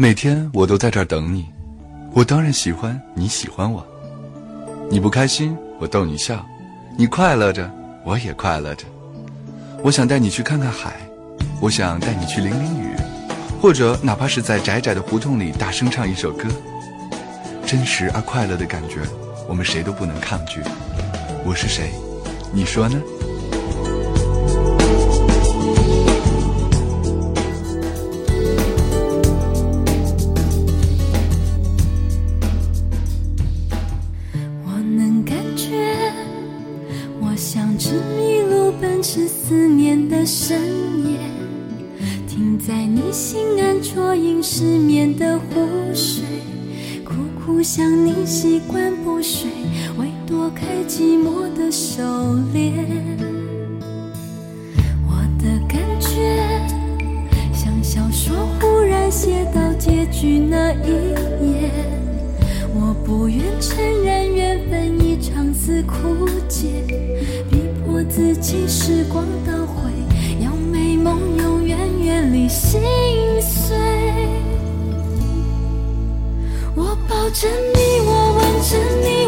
每天我都在这儿等你，我当然喜欢你喜欢我。你不开心，我逗你笑；你快乐着，我也快乐着。我想带你去看看海，我想带你去淋淋雨，或者哪怕是在窄窄的胡同里大声唱一首歌。真实而快乐的感觉，我们谁都不能抗拒。我是谁？你说呢？不愿承认缘分一场似枯竭，逼迫自己时光倒回，要美梦永远远离心碎。我抱着你，我吻着你，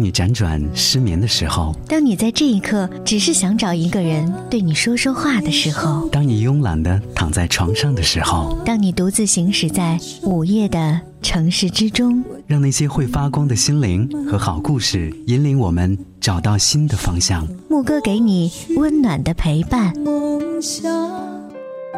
当你辗转失眠的时候，当你在这一刻只是想找一个人对你说说话的时候，当你慵懒的躺在床上的时候，当你独自行驶在午夜的城市之中，让那些会发光的心灵和好故事引领我们找到新的方向。牧歌给你温暖的陪伴。梦想。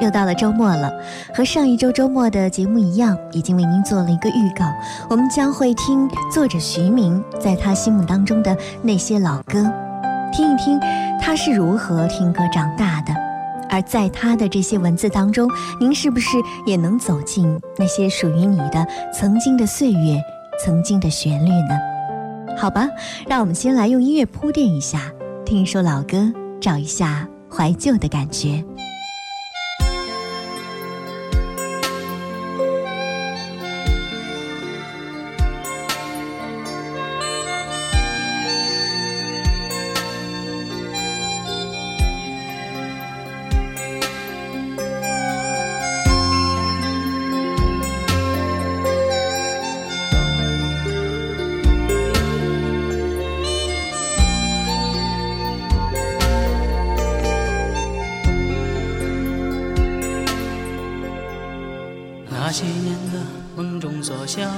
又到了周末了，和上一周周末的节目一样，已经为您做了一个预告。我们将会听作者徐明在他心目当中的那些老歌，听一听他是如何听歌长大的。而在他的这些文字当中，您是不是也能走进那些属于你的曾经的岁月、曾经的旋律呢？好吧，让我们先来用音乐铺垫一下，听一首老歌，找一下怀旧的感觉。想，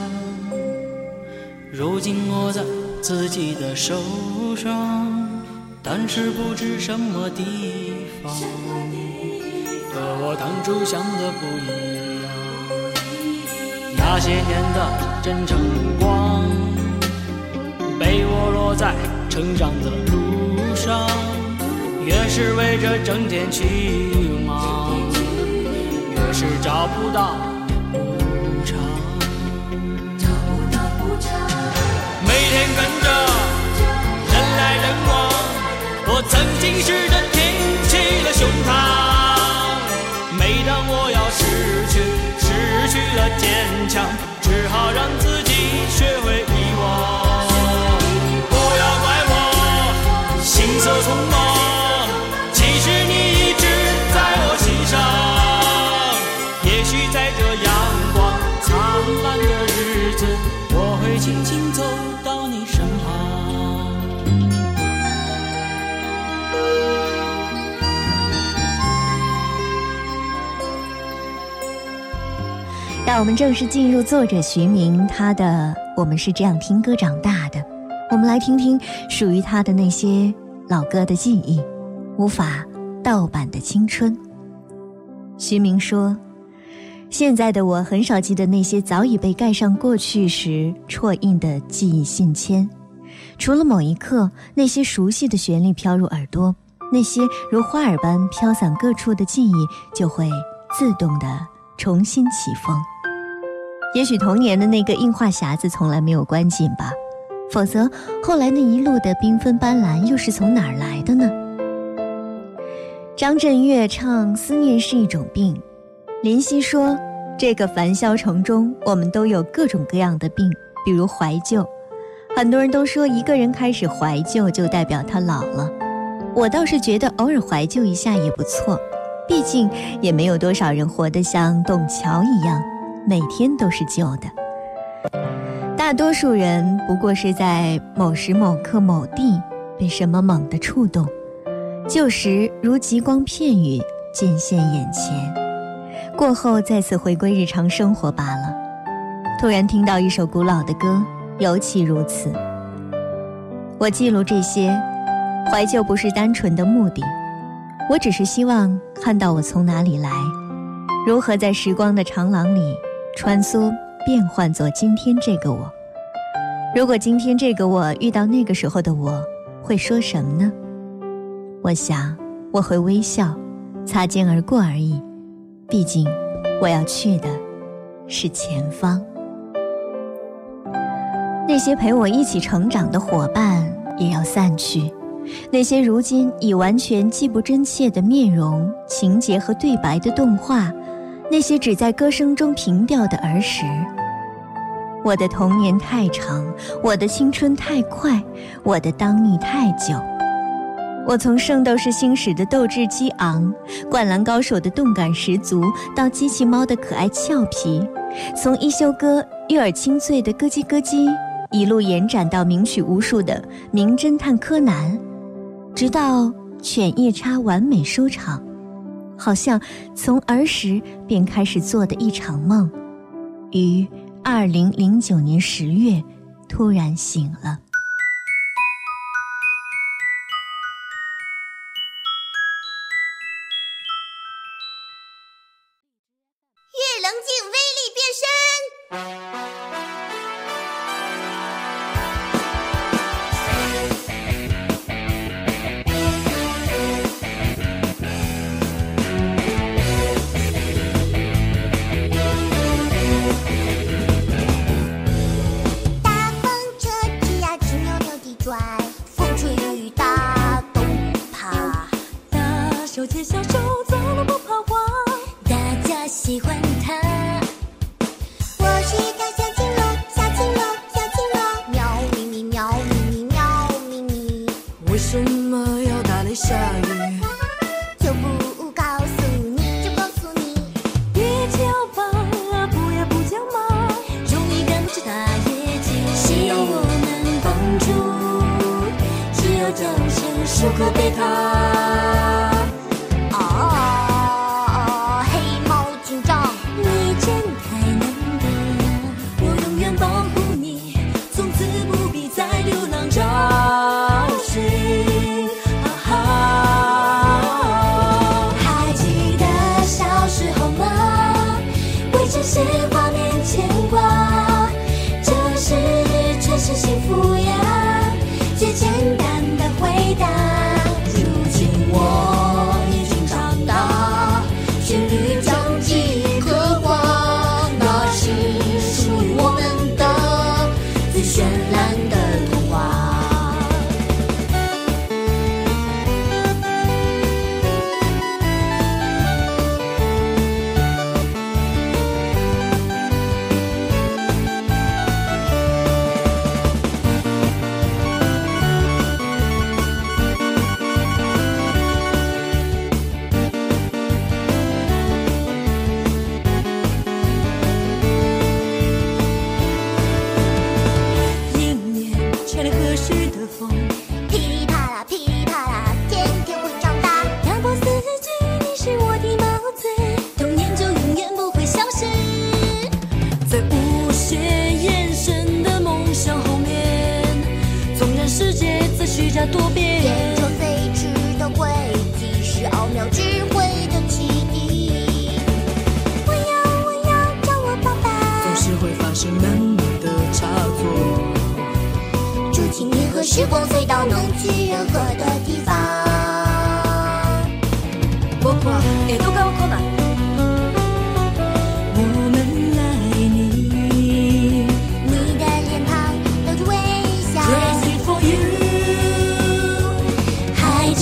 如今握在自己的手上，但是不知什么地方，和我当初想的不一样。那些年的真诚目光，被我落在成长的路上，越是为着挣钱去忙，越是找不到。曾经试着挺起了胸膛。每当我要失去，失去了坚强，让我们正式进入作者徐明他的《我们是这样听歌长大的》，我们来听听属于他的那些老歌的记忆，无法盗版的青春。徐明说：“现在的我很少记得那些早已被盖上过去时戳印的记忆信签，除了某一刻那些熟悉的旋律飘入耳朵，那些如花儿般飘散各处的记忆就会自动的重新起风。也许童年的那个映画匣子从来没有关紧吧，否则后来那一路的缤纷斑斓又是从哪儿来的呢？张震岳唱《思念是一种病》，林夕说：“这个凡嚣城中，我们都有各种各样的病，比如怀旧。很多人都说，一个人开始怀旧就代表他老了。我倒是觉得偶尔怀旧一下也不错，毕竟也没有多少人活得像董桥一样。”每天都是旧的，大多数人不过是在某时某刻某地被什么猛地触动，旧时如极光片羽尽现眼前，过后再次回归日常生活罢了。突然听到一首古老的歌，尤其如此。我记录这些，怀旧不是单纯的目的，我只是希望看到我从哪里来，如何在时光的长廊里。穿梭变换作今天这个我。如果今天这个我遇到那个时候的我，会说什么呢？我想我会微笑，擦肩而过而已。毕竟我要去的是前方。那些陪我一起成长的伙伴也要散去，那些如今已完全记不真切的面容、情节和对白的动画。那些只在歌声中平调的儿时，我的童年太长，我的青春太快，我的当你太久。我从《圣斗士星矢》的斗志激昂，《灌篮高手》的动感十足，到机器猫的可爱俏皮，从一休哥悦耳清脆的咯叽咯叽，一路延展到名曲无数的《名侦探柯南》，直到犬夜叉完美收场。好像从儿时便开始做的一场梦，于二零零九年十月突然醒了。कृतिथा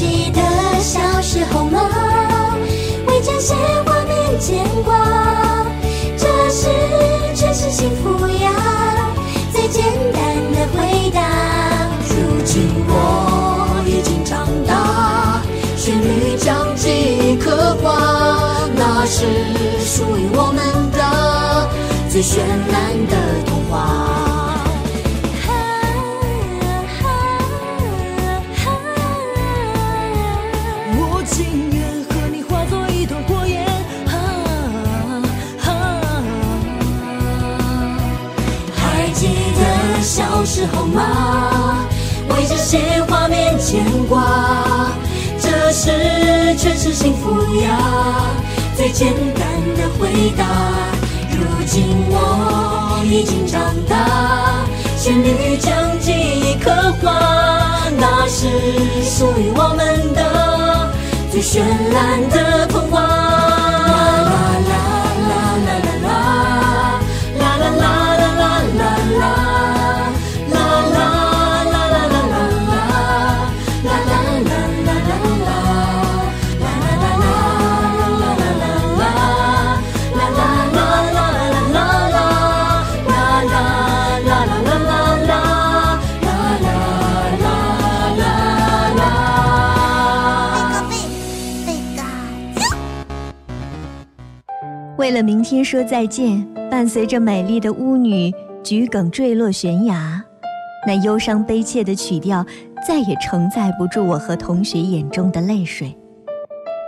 记得小时候吗？为这些画面牵挂，这是真是幸福呀！最简单的回答。如今我已经长大，旋律将记忆刻画，那是属于我们的最绚烂的童话。些画面牵挂，这是全是幸福呀！最简单的回答。如今我已经长大，旋律将记忆刻画，那是属于我们的最绚烂的童话。为了明天说再见，伴随着美丽的巫女桔梗坠落悬崖，那忧伤悲切的曲调再也承载不住我和同学眼中的泪水。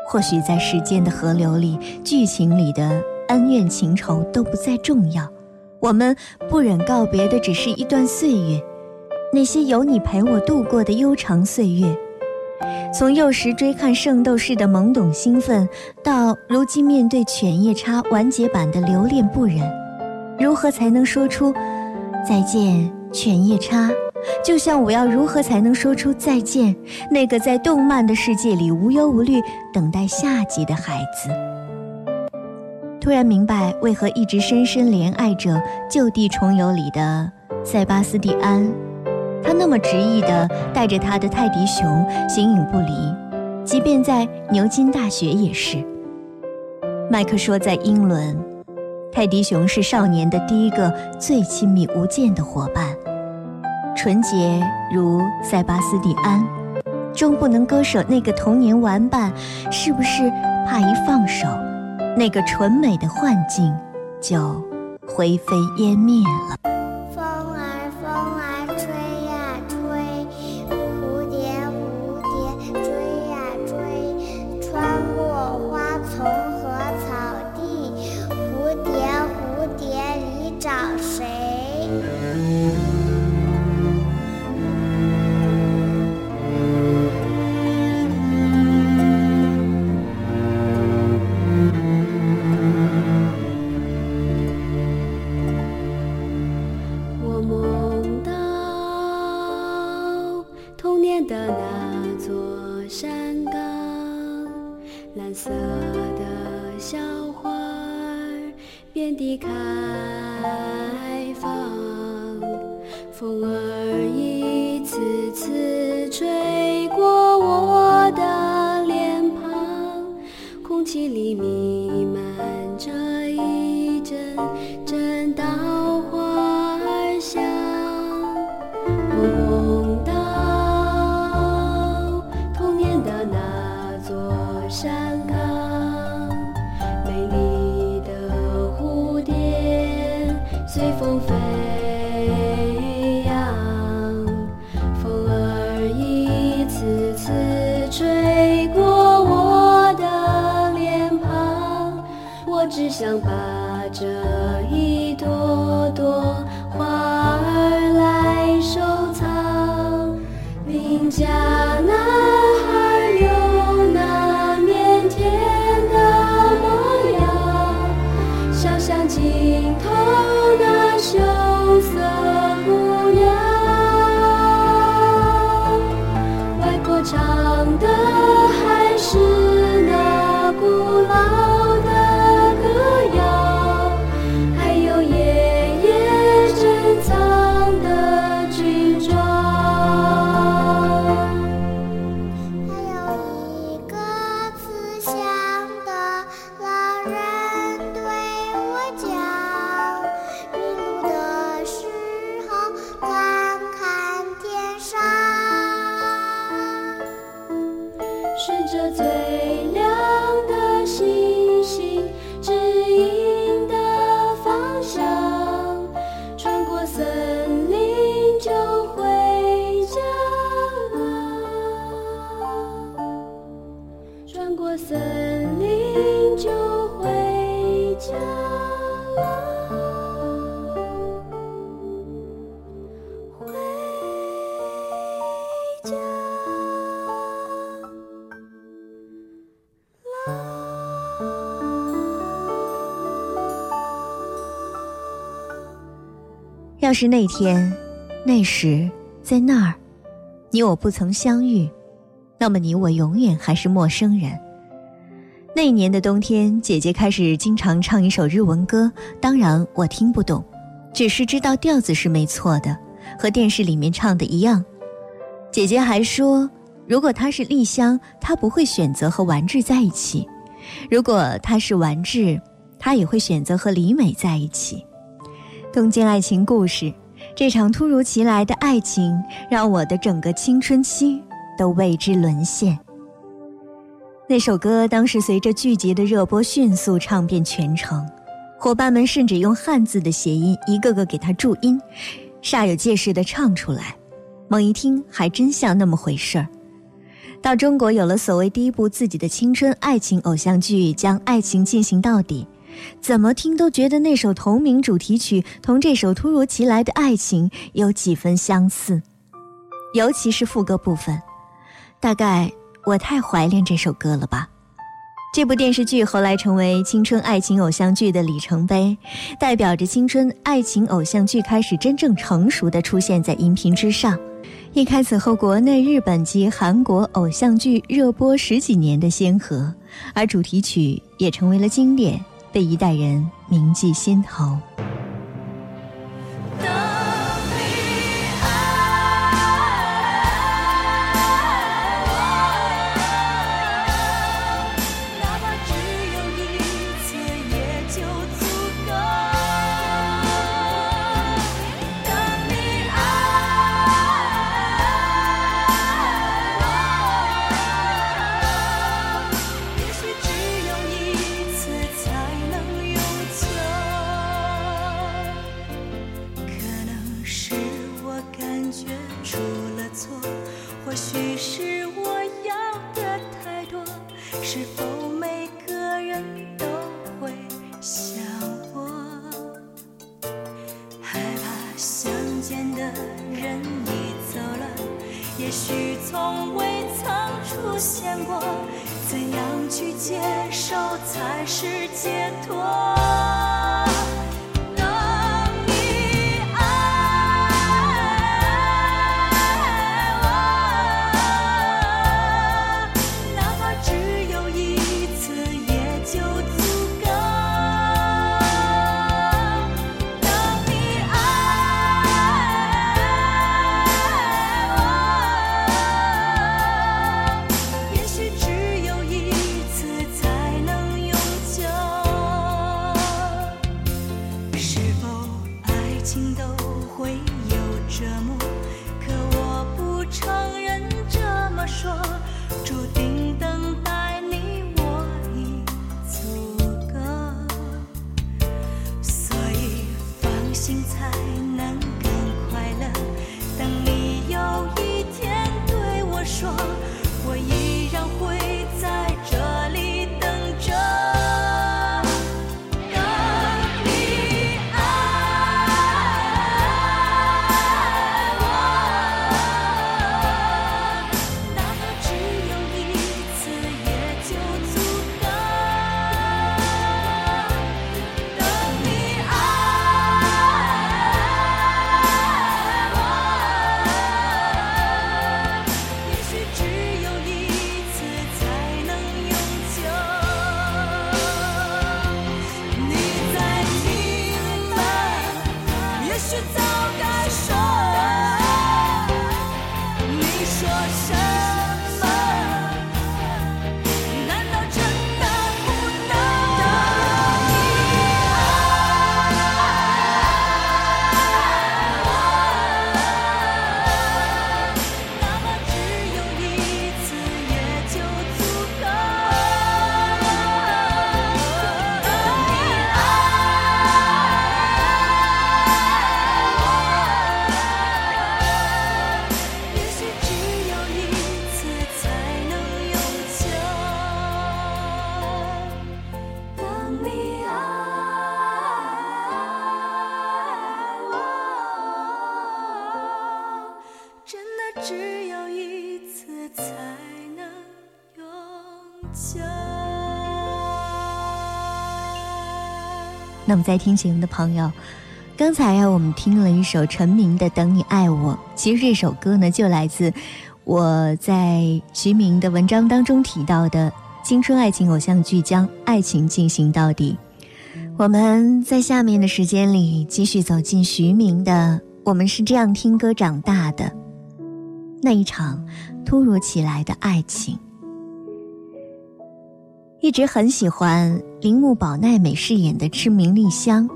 或许在时间的河流里，剧情里的恩怨情仇都不再重要，我们不忍告别的只是一段岁月，那些有你陪我度过的悠长岁月。从幼时追看《圣斗士》的懵懂兴奋，到如今面对《犬夜叉》完结版的留恋不忍，如何才能说出再见，犬夜叉？就像我要如何才能说出再见，那个在动漫的世界里无忧无虑等待下集的孩子？突然明白为何一直深深怜爱着《就地重游》里的塞巴斯蒂安。他那么执意地带着他的泰迪熊形影不离，即便在牛津大学也是。麦克说，在英伦，泰迪熊是少年的第一个最亲密无间的伙伴，纯洁如塞巴斯蒂安，终不能割舍那个童年玩伴，是不是怕一放手，那个纯美的幻境就灰飞烟灭了？you. 相伴要是那天、那时、在那儿，你我不曾相遇，那么你我永远还是陌生人。那年的冬天，姐姐开始经常唱一首日文歌，当然我听不懂，只是知道调子是没错的，和电视里面唱的一样。姐姐还说，如果她是丽香，她不会选择和丸治在一起；如果他是丸治，她也会选择和李美在一起。东京爱情故事，这场突如其来的爱情，让我的整个青春期都为之沦陷。那首歌当时随着剧集的热播迅速唱遍全城，伙伴们甚至用汉字的谐音一个个给他注音，煞有介事地唱出来。猛一听，还真像那么回事儿。到中国有了所谓第一部自己的青春爱情偶像剧，将爱情进行到底，怎么听都觉得那首同名主题曲同这首突如其来的爱情有几分相似，尤其是副歌部分，大概。我太怀念这首歌了吧！这部电视剧后来成为青春爱情偶像剧的里程碑，代表着青春爱情偶像剧开始真正成熟的出现在荧屏之上，一开此后国内、日本及韩国偶像剧热播十几年的先河，而主题曲也成为了经典，被一代人铭记心头。才是解脱。那么，在听节目的朋友，刚才呀，我们听了一首陈明的《等你爱我》，其实这首歌呢，就来自我在徐明的文章当中提到的青春爱情偶像剧，将爱情进行到底。我们在下面的时间里继续走进徐明的《我们是这样听歌长大的》那一场突如其来的爱情。一直很喜欢铃木保奈美饰演的痴明丽香，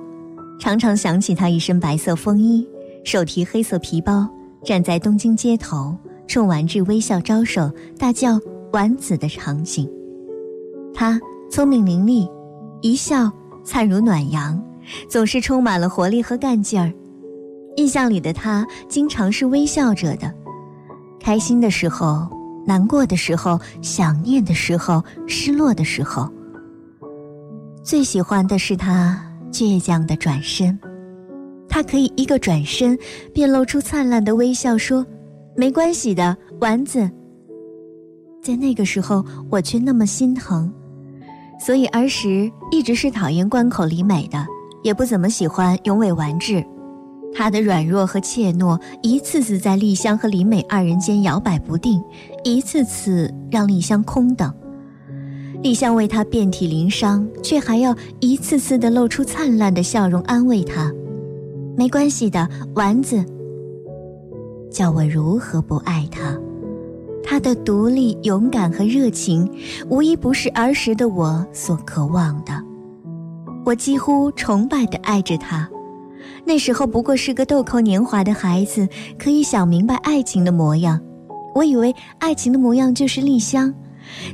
常常想起她一身白色风衣，手提黑色皮包，站在东京街头，冲丸治微笑招手，大叫“丸子”的场景。她聪明伶俐，一笑灿如暖阳，总是充满了活力和干劲儿。印象里的她经常是微笑着的，开心的时候。难过的时候，想念的时候，失落的时候，最喜欢的是他倔强的转身。他可以一个转身，便露出灿烂的微笑，说：“没关系的，丸子。”在那个时候，我却那么心疼，所以儿时一直是讨厌关口里美的，也不怎么喜欢永尾完治。他的软弱和怯懦，一次次在丽香和李美二人间摇摆不定，一次次让丽香空等。丽香为他遍体鳞伤，却还要一次次的露出灿烂的笑容安慰他：“没关系的，丸子。”叫我如何不爱他？他的独立、勇敢和热情，无一不是儿时的我所渴望的。我几乎崇拜的爱着他。那时候不过是个豆蔻年华的孩子，可以想明白爱情的模样。我以为爱情的模样就是丽香，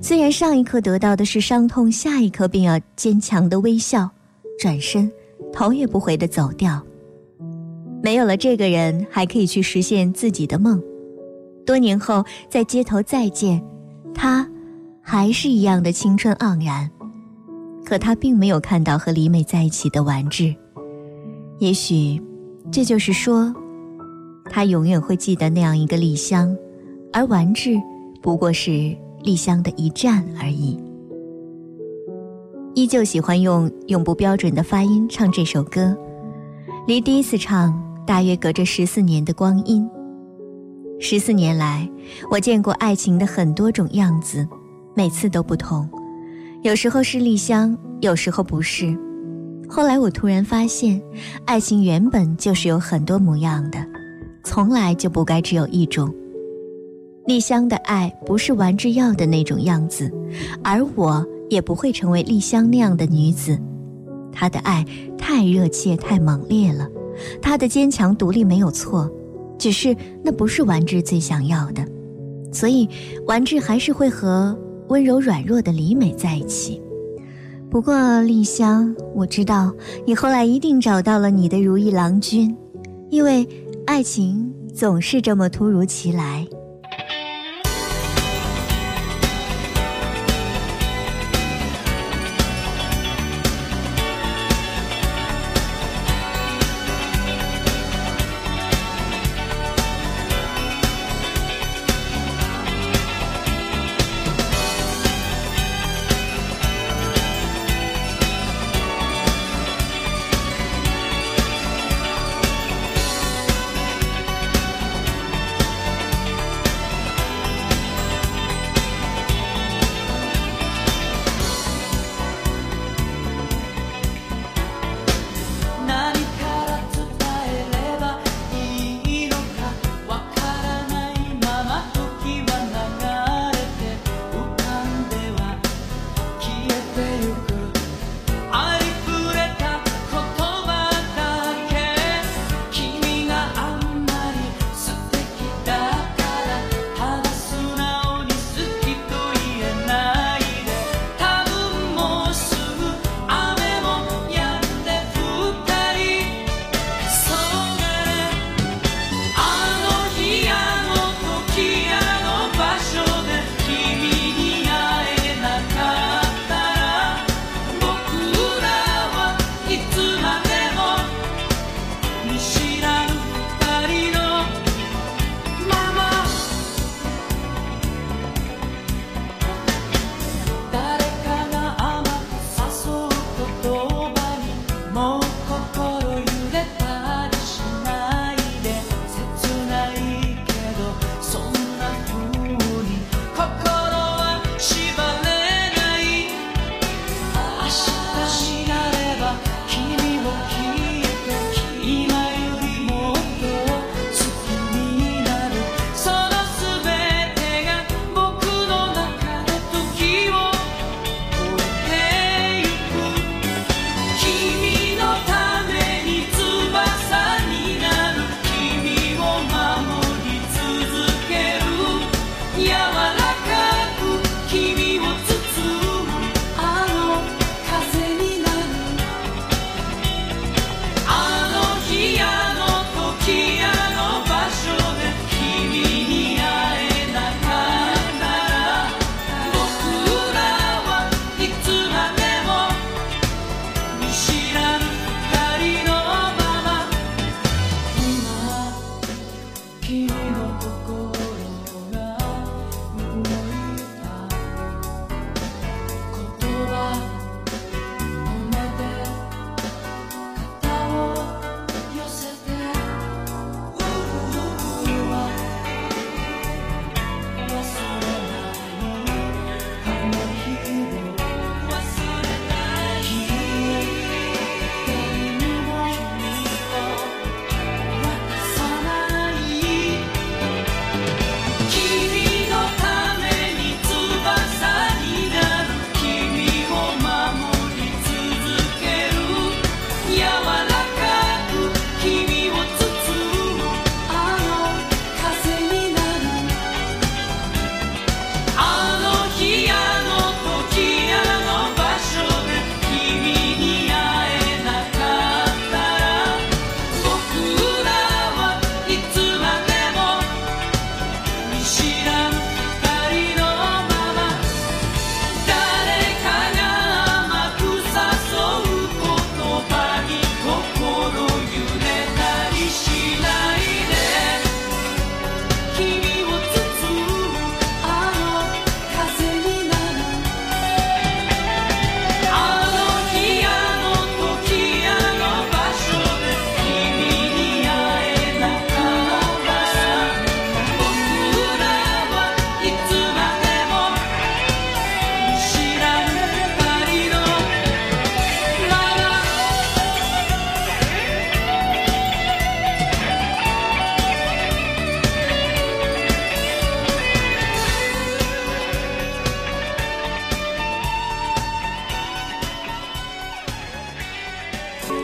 虽然上一刻得到的是伤痛，下一刻便要坚强的微笑，转身，头也不回的走掉。没有了这个人，还可以去实现自己的梦。多年后在街头再见，他还是一样的青春盎然，可他并没有看到和李美在一起的完治。也许，这就是说，他永远会记得那样一个丽香，而完治不过是丽香的一站而已。依旧喜欢用永不标准的发音唱这首歌，离第一次唱大约隔着十四年的光阴。十四年来，我见过爱情的很多种样子，每次都不同，有时候是丽香，有时候不是。后来我突然发现，爱情原本就是有很多模样的，从来就不该只有一种。丽香的爱不是丸治要的那种样子，而我也不会成为丽香那样的女子。她的爱太热切、太猛烈了，她的坚强独立没有错，只是那不是丸治最想要的，所以丸治还是会和温柔软弱的李美在一起。不过，丽香，我知道你后来一定找到了你的如意郎君，因为爱情总是这么突如其来。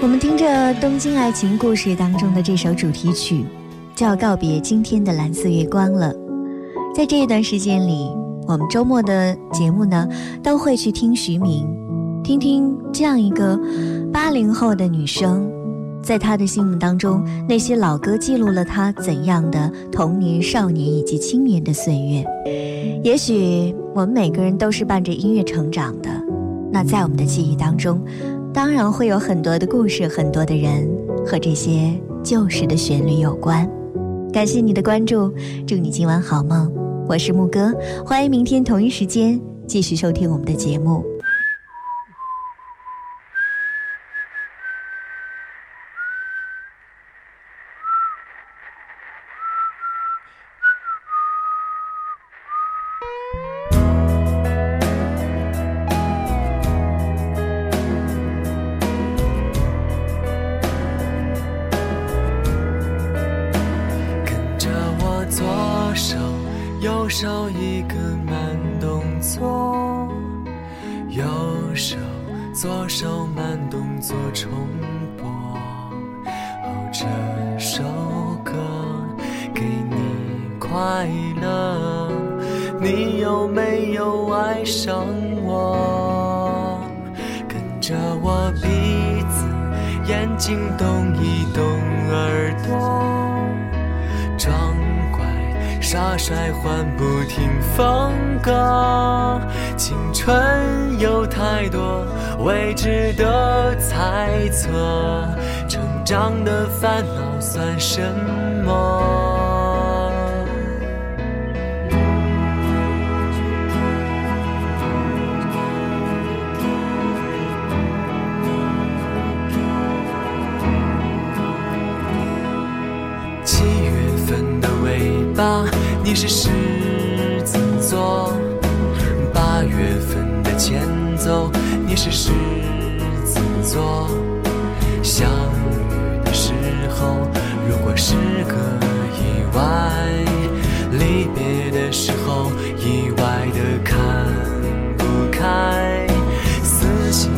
我们听着《东京爱情故事》当中的这首主题曲，就要告别今天的蓝色月光了。在这一段时间里，我们周末的节目呢，都会去听徐明，听听这样一个八零后的女生，在她的心目当中，那些老歌记录了她怎样的童年、少年以及青年的岁月。也许我们每个人都是伴着音乐成长的，那在我们的记忆当中，当然会有很多的故事，很多的人和这些旧时的旋律有关。感谢你的关注，祝你今晚好梦。我是木哥，欢迎明天同一时间继续收听我们的节目。换不停风格，青春有太多未知的猜测，成长的烦恼算什么？你是狮子座；八月份的前奏，你是狮子座。相遇的时候，如果是个意外，离别的时候，意外的看不开。死心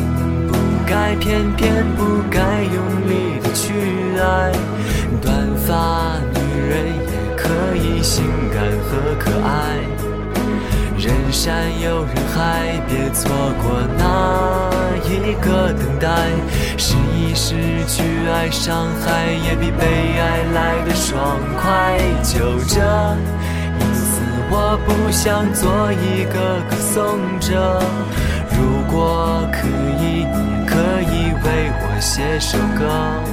不改，偏偏不该用力的去爱。短发和可爱。人山又人海，别错过那一个等待。失意、失去、爱、伤害，也比被爱来的爽快。就这一次，我不想做一个歌颂者。如果可以，你可以为我写首歌。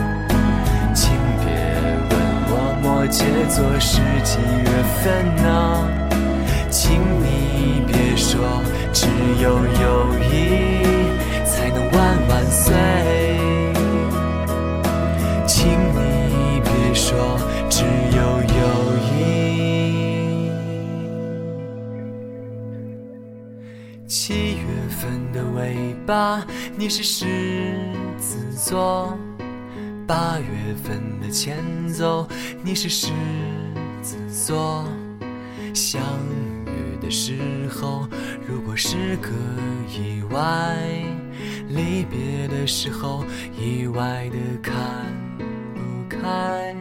我摩羯座是几月份呢？请你别说，只有友谊才能万万岁。请你别说，只有友谊。七月份的尾巴，你是狮子座。八月份的前奏，你是狮子座。相遇的时候，如果是个意外，离别的时候，意外的看不开。